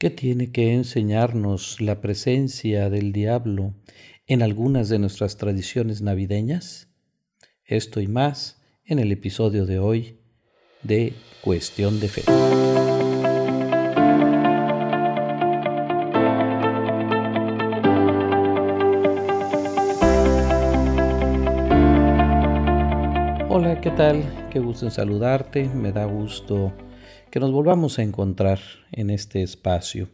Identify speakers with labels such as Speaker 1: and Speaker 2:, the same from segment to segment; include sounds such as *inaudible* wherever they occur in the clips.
Speaker 1: ¿Qué tiene que enseñarnos la presencia del diablo en algunas de nuestras tradiciones navideñas? Esto y más en el episodio de hoy de Cuestión de Fe. Hola, ¿qué tal? Qué gusto en saludarte. Me da gusto que nos volvamos a encontrar en este espacio.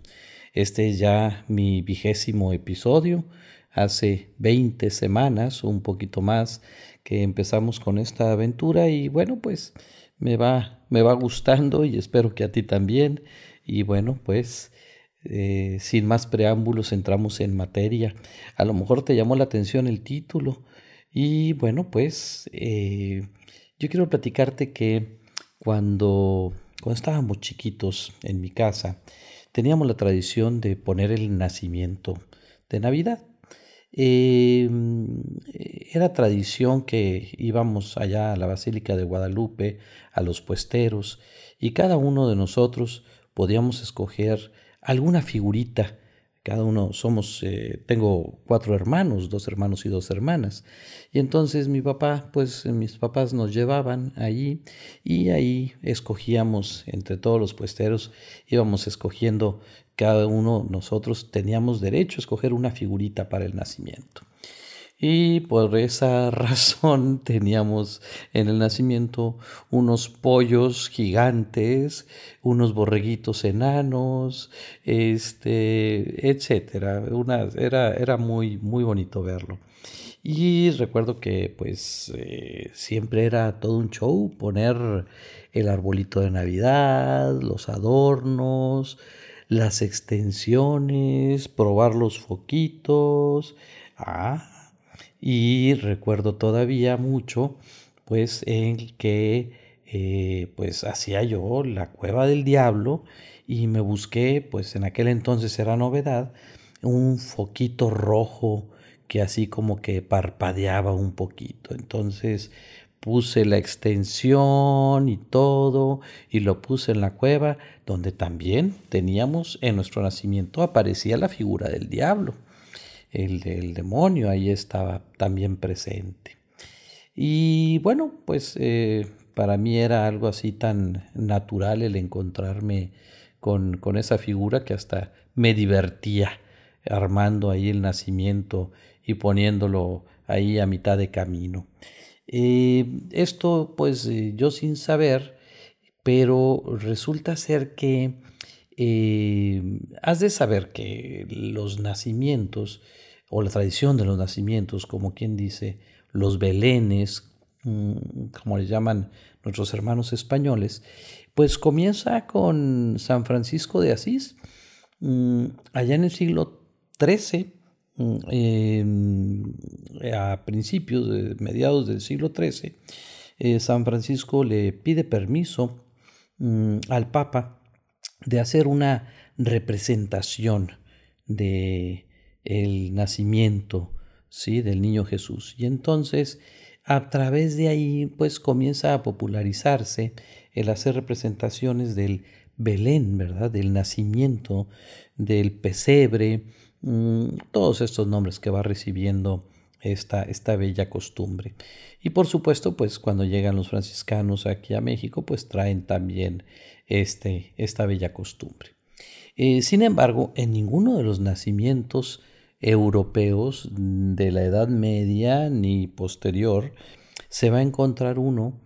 Speaker 1: Este es ya mi vigésimo episodio. Hace 20 semanas, un poquito más, que empezamos con esta aventura y bueno, pues me va, me va gustando y espero que a ti también. Y bueno, pues eh, sin más preámbulos entramos en materia. A lo mejor te llamó la atención el título y bueno, pues eh, yo quiero platicarte que cuando, cuando estábamos chiquitos en mi casa, teníamos la tradición de poner el nacimiento de Navidad. Em, era tradición que íbamos allá a la Basílica de Guadalupe, a los puesteros, y cada uno de nosotros podíamos escoger alguna figurita. Cada uno somos, eh, tengo cuatro hermanos, dos hermanos y dos hermanas. Y entonces mi papá, pues mis papás nos llevaban allí y ahí escogíamos entre todos los puesteros, íbamos escogiendo cada uno nosotros teníamos derecho a escoger una figurita para el nacimiento. Y por esa *laughs* razón teníamos en el nacimiento unos pollos gigantes, unos borreguitos enanos, este, etcétera. era, era muy, muy bonito verlo. Y recuerdo que pues eh, siempre era todo un show poner el arbolito de Navidad, los adornos, las extensiones, probar los foquitos. Ah, y recuerdo todavía mucho, pues, en que, eh, pues, hacía yo la cueva del diablo y me busqué, pues, en aquel entonces era novedad, un foquito rojo que así como que parpadeaba un poquito. Entonces, puse la extensión y todo y lo puse en la cueva donde también teníamos en nuestro nacimiento aparecía la figura del diablo, el del demonio, ahí estaba también presente. Y bueno, pues eh, para mí era algo así tan natural el encontrarme con, con esa figura que hasta me divertía armando ahí el nacimiento y poniéndolo ahí a mitad de camino. Eh, esto pues eh, yo sin saber, pero resulta ser que eh, has de saber que los nacimientos o la tradición de los nacimientos, como quien dice, los belenes, mm, como le llaman nuestros hermanos españoles, pues comienza con San Francisco de Asís, mm, allá en el siglo XIII, a principios, de mediados del siglo XIII, eh, San Francisco le pide permiso mm, al Papa de hacer una representación de el nacimiento ¿sí? del niño Jesús. Y entonces, a través de ahí, pues comienza a popularizarse el hacer representaciones del Belén, ¿verdad? Del nacimiento, del pesebre, Mm, todos estos nombres que va recibiendo esta, esta bella costumbre. Y por supuesto, pues cuando llegan los franciscanos aquí a México, pues traen también este, esta bella costumbre. Eh, sin embargo, en ninguno de los nacimientos europeos de la Edad Media ni posterior se va a encontrar uno,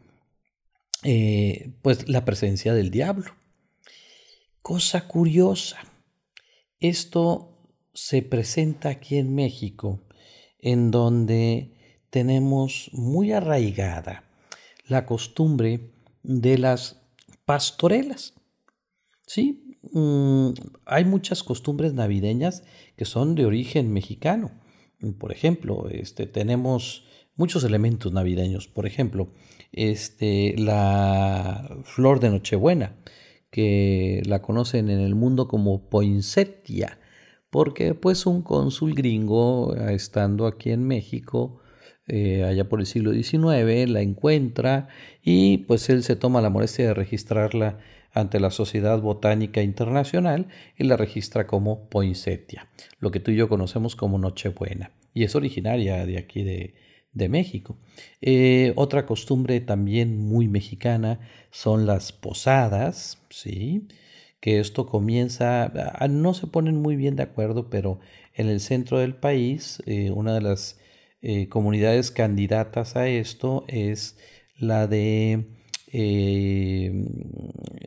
Speaker 1: eh, pues la presencia del diablo. Cosa curiosa, esto se presenta aquí en México, en donde tenemos muy arraigada la costumbre de las pastorelas. Sí, mm, hay muchas costumbres navideñas que son de origen mexicano. Por ejemplo, este, tenemos muchos elementos navideños. Por ejemplo, este, la flor de Nochebuena, que la conocen en el mundo como poinsettia porque pues un cónsul gringo, eh, estando aquí en México, eh, allá por el siglo XIX, la encuentra y pues él se toma la molestia de registrarla ante la Sociedad Botánica Internacional y la registra como poinsettia, lo que tú y yo conocemos como Nochebuena, y es originaria de aquí de, México. Eh, otra costumbre también muy mexicana son las posadas, ¿sí? Que esto comienza, no se ponen muy bien de acuerdo, pero en el centro del país, eh, una de las eh, comunidades candidatas a esto es la de eh,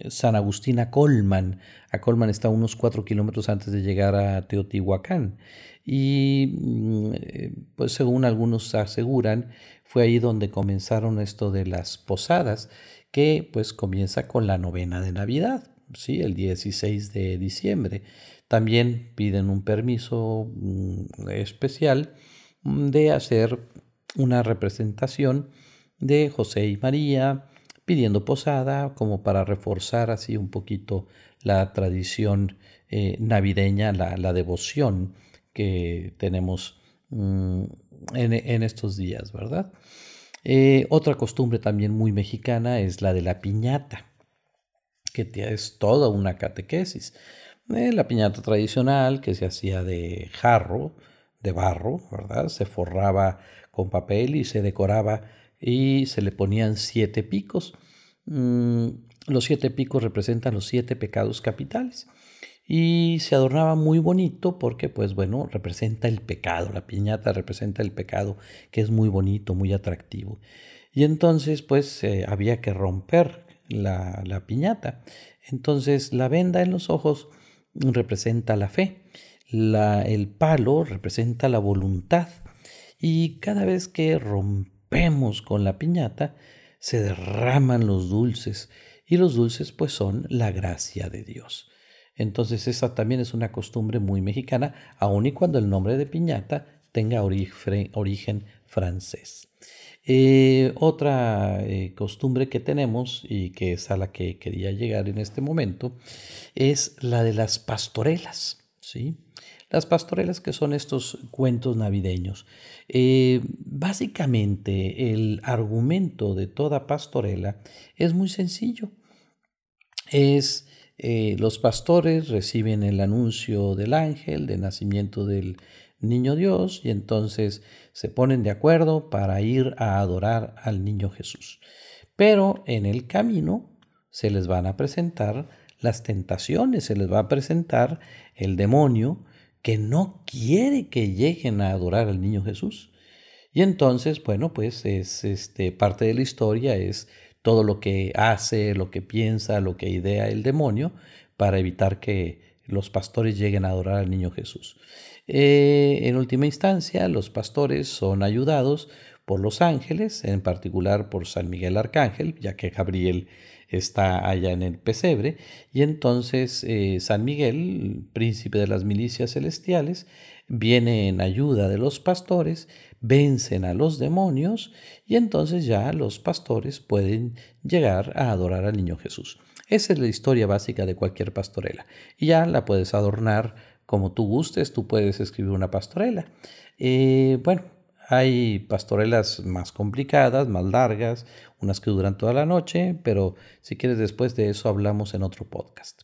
Speaker 1: San Agustín a Colman. A Colman está unos cuatro kilómetros antes de llegar a Teotihuacán. Y mm, pues según algunos aseguran, fue ahí donde comenzaron esto de las posadas, que pues comienza con la novena de Navidad, ¿sí? el 16 de diciembre. También piden un permiso mm, especial mm, de hacer una representación de José y María, pidiendo posada como para reforzar así un poquito la tradición eh, navideña, la, devoción que tenemos mm, en, estos días, ¿verdad? Eh, otra costumbre también muy mexicana es la de la piñata, que es toda una catequesis. Eh, la piñata tradicional que se hacía de jarro, de barro, ¿verdad? Se forraba con papel y se decoraba y se le ponían siete picos. Mm, los siete picos representan los siete pecados capitales y se adornaba muy bonito porque pues bueno representa el pecado la piñata representa el pecado que es muy bonito muy atractivo y entonces pues eh, había que romper la, la, piñata. Entonces la venda en los ojos representa la fe la, el palo representa la voluntad. Y cada vez que rompemos con la piñata, se derraman los dulces. Y los dulces pues son la gracia de Dios. Entonces esa también es una costumbre muy mexicana, aun y cuando el nombre de piñata tenga origen, francés. Eh, otra eh, costumbre que tenemos y que es a la que quería llegar en este momento es la de las pastorelas. ¿sí? Las pastorelas que son estos cuentos navideños. Eh, básicamente el argumento de toda pastorela es muy sencillo. Es los pastores reciben el anuncio del ángel de nacimiento del niño Dios y entonces se ponen de acuerdo para ir a adorar al niño Jesús. Pero en el camino se les van a presentar las tentaciones, se les va a presentar el demonio que no quiere que lleguen a adorar al niño Jesús. Y entonces, bueno, pues es este, parte de la historia, es todo lo que hace, lo que piensa, lo que idea el demonio para evitar que los pastores lleguen a adorar al niño Jesús. Eh, en última instancia, los pastores son ayudados por los ángeles, en particular por San Miguel Arcángel, ya que Gabriel está allá en el pesebre, y entonces eh, San Miguel, príncipe de las milicias celestiales, viene en ayuda de los pastores, vencen a los demonios, y entonces ya los pastores pueden llegar a adorar al niño Jesús. Esa es la historia básica de cualquier pastorela, y ya la puedes adornar como tú gustes, tú puedes escribir una pastorela. Eh, bueno, hay pastorelas más complicadas, más largas, unas que duran toda la noche, pero si quieres después de eso hablamos en otro podcast.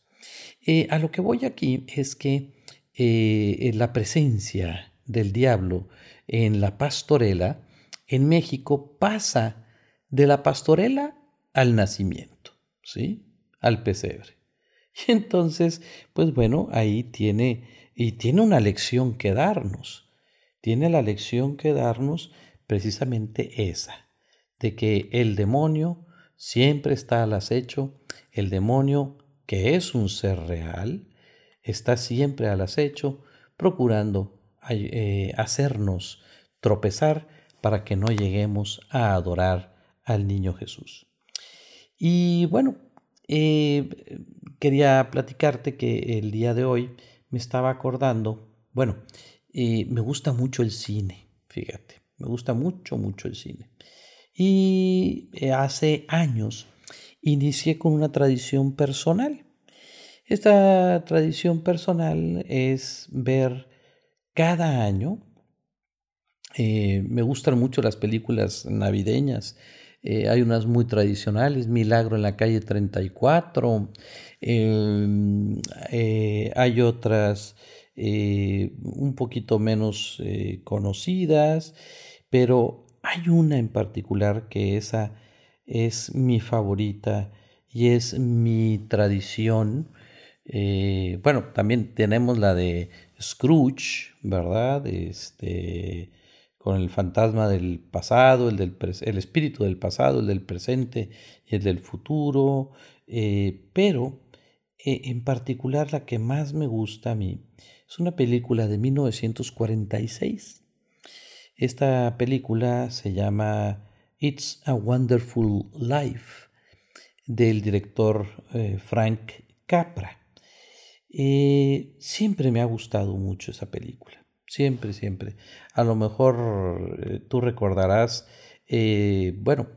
Speaker 1: Eh, a lo que voy aquí es que eh, la presencia del diablo en la pastorela en México pasa de la pastorela al nacimiento, ¿sí? Al pesebre. Y *laughs* entonces, pues bueno, ahí tiene, y tiene una lección que darnos tiene la lección que darnos precisamente esa, de que el demonio siempre está al acecho, el demonio que es un ser real, está siempre al acecho, procurando eh, hacernos tropezar para que no lleguemos a adorar al niño Jesús. Y bueno, eh, quería platicarte que el día de hoy me estaba acordando, bueno, me gusta mucho el cine, fíjate, me gusta mucho, mucho el cine. Y eh, hace años inicié con una tradición personal. Esta tradición personal es ver cada año, eh, me gustan mucho las películas navideñas, eh, hay unas muy tradicionales, Milagro en la calle 34, em, eh, hay otras eh, un poquito menos conocidas, pero hay una en particular que esa es mi favorita y es mi tradición. bueno, también tenemos la de Scrooge, ¿verdad? Este, con el fantasma del pasado, el, del el espíritu del pasado, el del presente y el del futuro, eh, pero eh, en particular la que más me gusta a mí es una película de 1946. Esta película se llama It's a Wonderful Life del director eh, Frank Capra. siempre me ha gustado mucho esa película. Siempre, siempre. A lo mejor eh, tú recordarás, eh, bueno,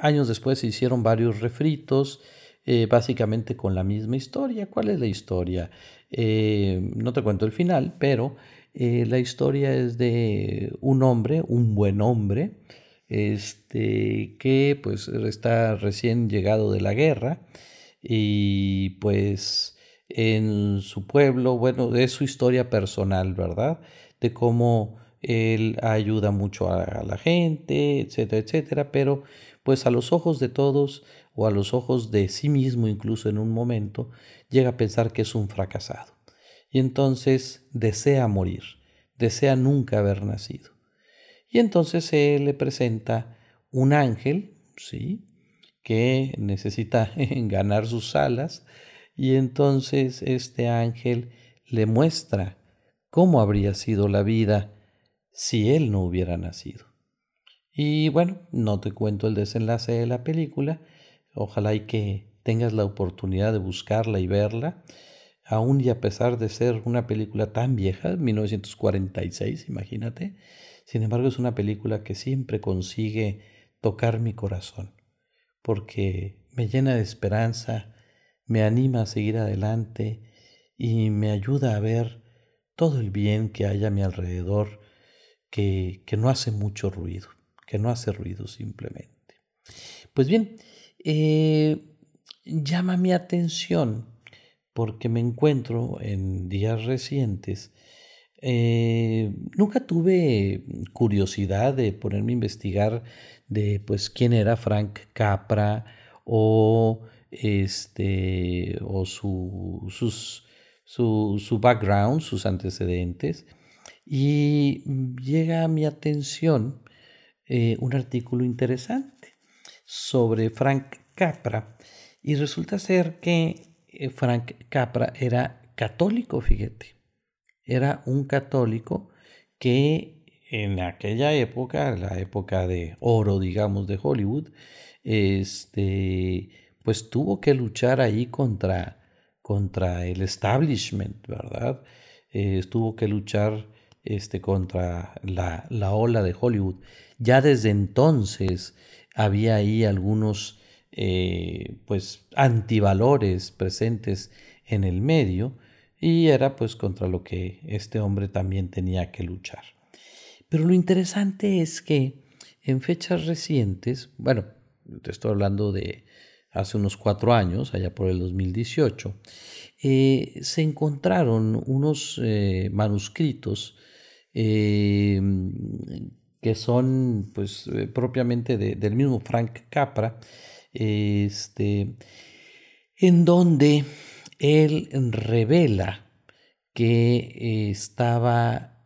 Speaker 1: años después se hicieron varios refritos, eh, básicamente con la misma historia. ¿Cuál es la historia? no te cuento el final, pero la historia es de un hombre, un buen hombre, este, que pues está recién llegado de la guerra y pues en su pueblo, bueno, es su historia personal, ¿verdad? De cómo él ayuda mucho a la gente, etcétera, etcétera, pero pues a los ojos de todos o a los ojos de sí mismo incluso en un momento, llega a pensar que es un fracasado. Y entonces desea morir, desea nunca haber nacido. Y entonces él le presenta un ángel, ¿sí? que necesita *laughs* ganar sus alas, y entonces este ángel le muestra cómo habría sido la vida si él no hubiera nacido. Y bueno, no te cuento el desenlace de la película, ojalá y que tengas la oportunidad de buscarla y verla, aún y a pesar de ser una película tan vieja, 1946, imagínate, sin embargo es una película que siempre consigue tocar mi corazón, porque me llena de esperanza, me anima a seguir adelante y me ayuda a ver todo el bien que hay a mi alrededor que, no hace mucho ruido, que no hace ruido simplemente. Pues bien, eh, llama mi atención porque me encuentro en días recientes. Eh, nunca tuve curiosidad de ponerme a investigar de pues quién era Frank Capra o este o sus su, background, sus antecedentes, y llega a mi atención eh, un artículo interesante sobre Frank Capra, y resulta ser que eh, Frank Capra era católico, fíjate, era un católico que en aquella época, la época de oro, digamos, de Hollywood, este, pues tuvo que luchar ahí contra contra el establishment, ¿verdad? Eh, tuvo que luchar este, contra la, ola de Hollywood. Ya desde entonces había ahí algunos eh, pues antivalores presentes en el medio y era pues contra lo que este hombre también tenía que luchar. Pero lo interesante es que en fechas recientes, bueno, te estoy hablando de hace unos cuatro años, allá por el 2018, eh, se encontraron unos eh, manuscritos eh, que son pues propiamente del mismo Frank Capra, este, en donde él revela que estaba,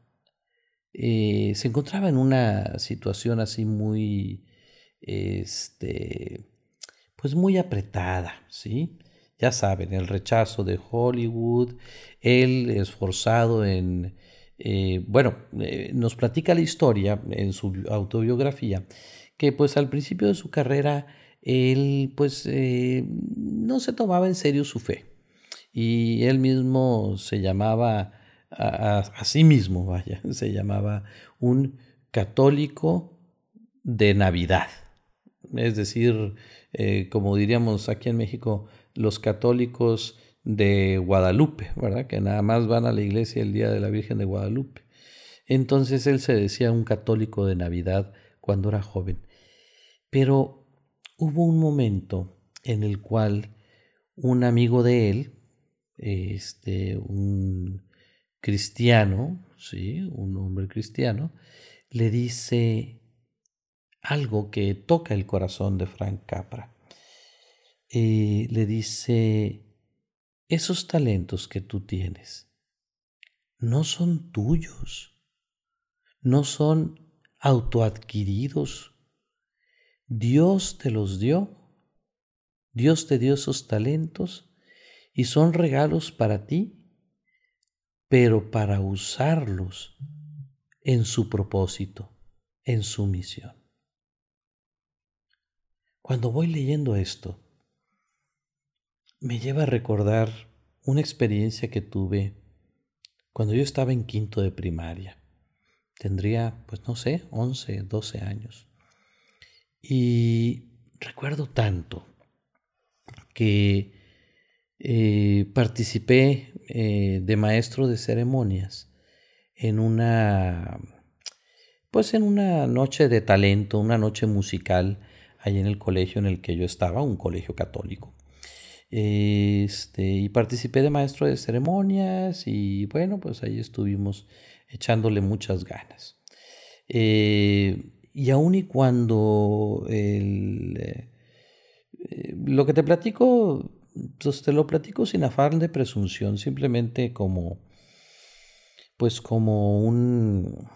Speaker 1: se encontraba en una situación así muy, este, pues muy apretada, ¿sí? Ya saben, el rechazo de Hollywood, él esforzado en, eh, bueno, eh, nos platica la historia en su autobiografía, que pues al principio de su carrera él pues eh, no se tomaba en serio su fe y él mismo se llamaba a, a sí mismo, vaya, *laughs* se llamaba un católico de Navidad. Es decir, eh, como diríamos aquí en México, los católicos de Guadalupe, ¿verdad? Que nada más van a la iglesia el día de la Virgen de Guadalupe. Entonces él se decía un católico de Navidad cuando era joven. Pero hubo un momento en el cual un amigo de él, este, un cristiano, sí, un hombre cristiano, le dice algo que toca el corazón de Frank Capra. Eh, le dice, esos talentos que tú tienes no son tuyos, no son autoadquiridos. Dios te los dio, Dios te dio esos talentos y son regalos para ti pero para usarlos en su propósito, en su misión. Cuando voy leyendo esto, me lleva a recordar una experiencia que tuve cuando yo estaba en quinto de primaria. Tendría, pues no sé, 11, 12 años. Y recuerdo tanto que eh, participé eh, de maestro de ceremonias en una, pues en una noche de talento, una noche musical, ahí en el colegio en el que yo estaba, un colegio católico. Este, y participé de maestro de ceremonias y bueno, pues ahí estuvimos echándole muchas ganas. Eh, y aun y cuando lo que te platico entonces te lo platico sin afán de presunción, simplemente como, pues como un,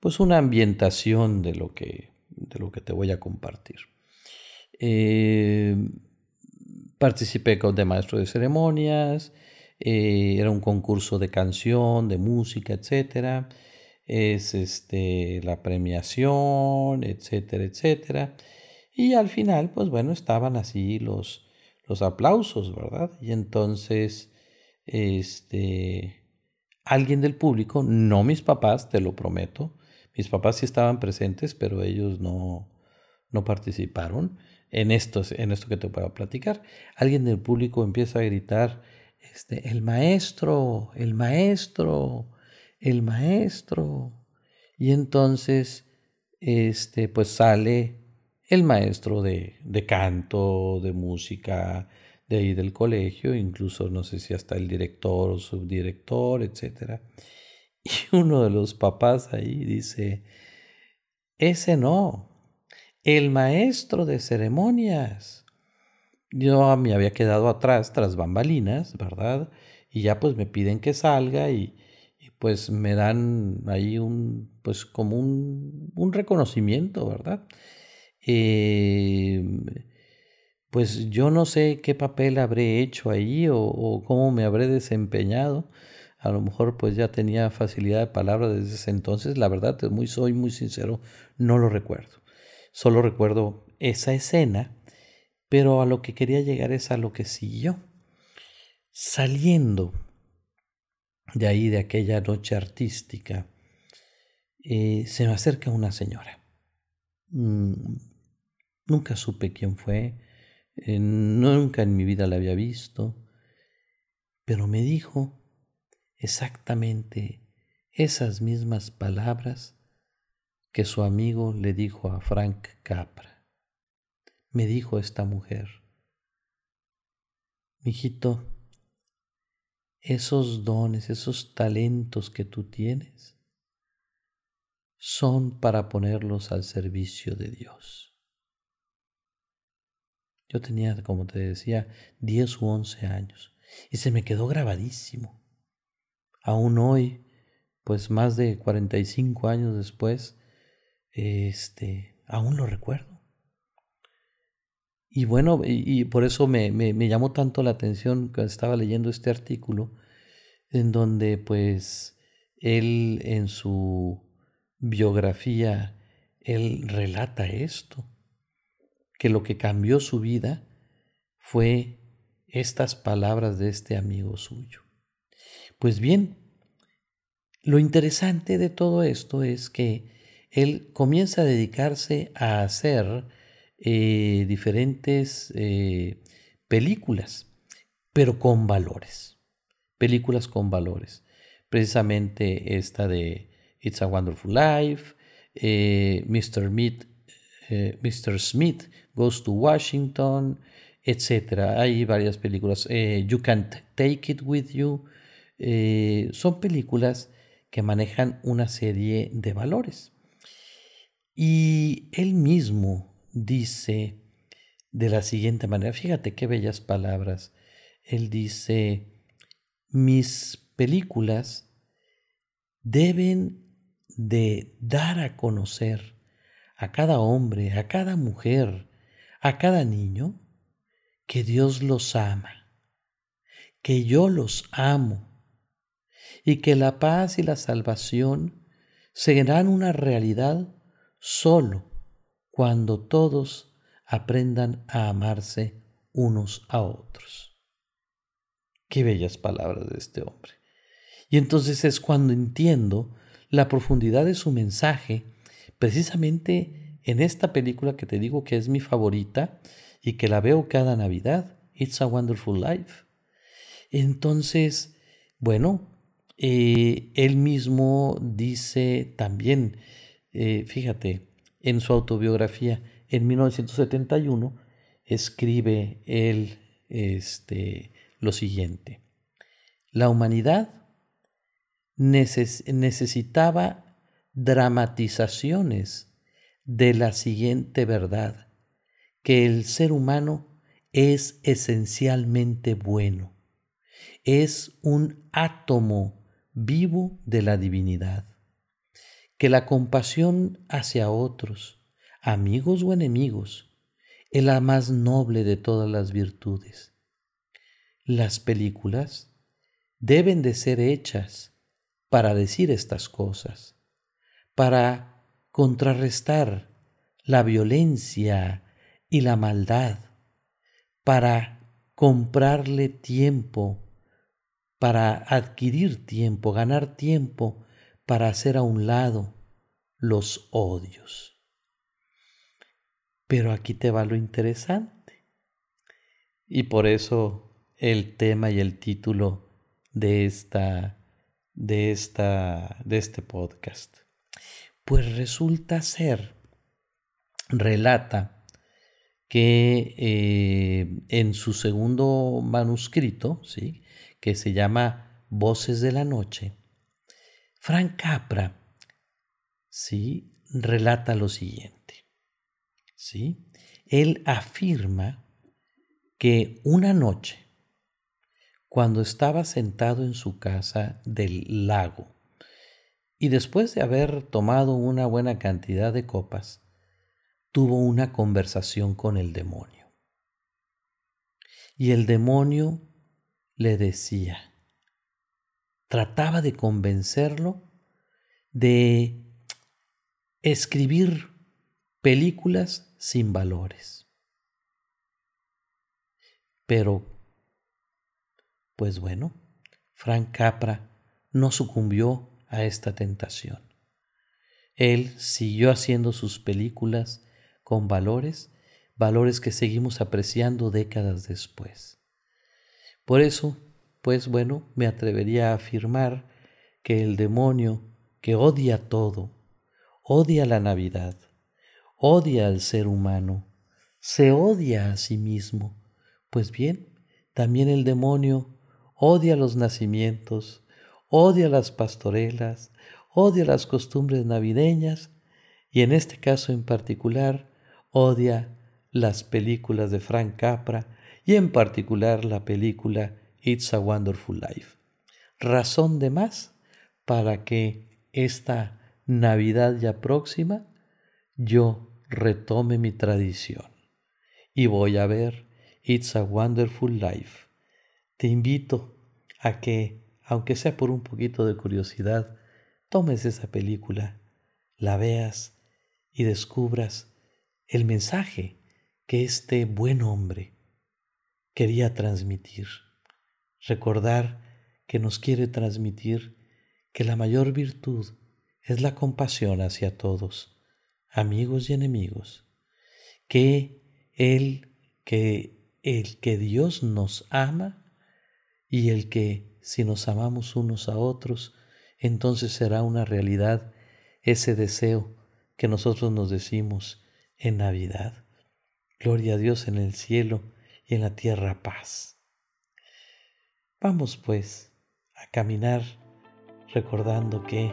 Speaker 1: pues una ambientación de lo que, de lo que te voy a compartir. Eh, participé de maestro de ceremonias, eh, era un concurso de canción, de música, etcétera. Es este, la premiación, etcétera, etcétera. Y al final, pues bueno, estaban así los, los aplausos, ¿verdad? Y entonces, este, alguien del público, no mis papás, te lo prometo, mis papás sí estaban presentes, pero ellos no, no participaron en esto, en esto que te puedo platicar. Alguien del público empieza a gritar, este, el maestro, el maestro, el maestro. Y entonces, este, pues sale el maestro de, canto, de música, de ahí del colegio, incluso no sé si hasta el director o subdirector, etc. *laughs* Y uno de los papás ahí dice, ese no, el maestro de ceremonias. Yo me había quedado atrás tras bambalinas, ¿verdad? Y ya pues me piden que salga y, pues me dan ahí un, pues como un, un reconocimiento, ¿verdad? Em, pues yo no sé qué papel habré hecho ahí o, cómo me habré desempeñado. A lo mejor pues ya tenía facilidad de palabra desde ese entonces. La verdad, muy, soy muy sincero, no lo recuerdo. Solo recuerdo esa escena, pero a lo que quería llegar es a lo que siguió. Saliendo de ahí, de aquella noche artística, eh, se me acerca una señora. Mm, Nunca supe quién fue, eh, nunca en mi vida la había visto, pero me dijo exactamente esas mismas palabras que su amigo le dijo a Frank Capra. Me dijo esta mujer, mijito, esos dones, esos talentos que tú tienes, son para ponerlos al servicio de Dios. Yo tenía, como te decía, 10 u 11 años y se me quedó grabadísimo. Aún hoy, pues más de 45 años después, este, aún lo recuerdo. Y bueno, y, por eso me, me, me, llamó tanto la atención que estaba leyendo este artículo, en donde pues él en su biografía, él relata esto que lo que cambió su vida fue estas palabras de este amigo suyo. Pues bien, lo interesante de todo esto es que él comienza a dedicarse a hacer eh, diferentes eh, películas, pero con valores, películas con valores. Precisamente esta de It's a Wonderful Life, eh, Mr. Meat Mr. Smith Goes to Washington, etc. Hay varias películas. You Can't Take It With You. Eh, son películas que manejan una serie de valores. Y él mismo dice de la siguiente manera, fíjate qué bellas palabras. Él dice, mis películas deben de dar a conocer a cada hombre, a cada mujer, a cada niño, que Dios los ama, que yo los amo y que la paz y la salvación serán una realidad solo cuando todos aprendan a amarse unos a otros. Qué bellas palabras de este hombre. Y entonces es cuando entiendo la profundidad de su mensaje, precisamente en esta película que te digo que es mi favorita y que la veo cada Navidad, It's a Wonderful Life. Entonces, bueno, eh, él mismo dice también, eh, fíjate, en su autobiografía, en 1971, escribe él este, lo siguiente. La humanidad necesitaba dramatizaciones de la siguiente verdad, que el ser humano es esencialmente bueno, es un átomo vivo de la divinidad. Que la compasión hacia otros, amigos o enemigos, es la más noble de todas las virtudes. Las películas deben de ser hechas para decir estas cosas, para contrarrestar la violencia y la maldad, para comprarle tiempo para adquirir tiempo, ganar tiempo para hacer a un lado los odios. Pero aquí te va lo interesante. Y por eso el tema y el título de esta de esta de este podcast. Pues resulta ser relata que eh, en su segundo manuscrito, ¿sí? Que se llama Voces de la Noche, Frank Capra ¿sí? relata lo siguiente. ¿sí? Él afirma que una noche, cuando estaba sentado en su casa del lago, y después de haber tomado una buena cantidad de copas, tuvo una conversación con el demonio. Y el demonio le decía. Trataba de convencerlo de escribir películas sin valores. Pero, pues bueno, Frank Capra no sucumbió a esta tentación. Él siguió haciendo sus películas con valores, valores que seguimos apreciando décadas después. Por eso, pues bueno, me atrevería a afirmar que el demonio que odia todo, odia la Navidad, odia al ser humano, se odia a sí mismo, pues bien, también el demonio odia los nacimientos, odia las pastorelas, odia las costumbres navideñas y en este caso en particular odia las películas de Frank Capra y en particular la película It's a Wonderful Life. Razón de más para que esta Navidad ya próxima yo retome mi tradición y voy a ver It's a Wonderful Life. Te invito a que, aunque sea por un poquito de curiosidad, tomes esa película, la veas y descubras el mensaje que este buen hombre quería transmitir. Recordar que nos quiere transmitir que la mayor virtud es la compasión hacia todos, amigos y enemigos, que el que el que Dios nos ama y el que si nos amamos unos a otros, entonces será una realidad ese deseo que nosotros nos decimos, en Navidad. Gloria a Dios en el cielo y en la tierra paz. Vamos pues a caminar recordando que,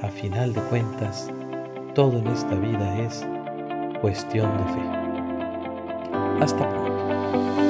Speaker 1: a final de cuentas, todo en esta vida es cuestión de fe. Hasta pronto.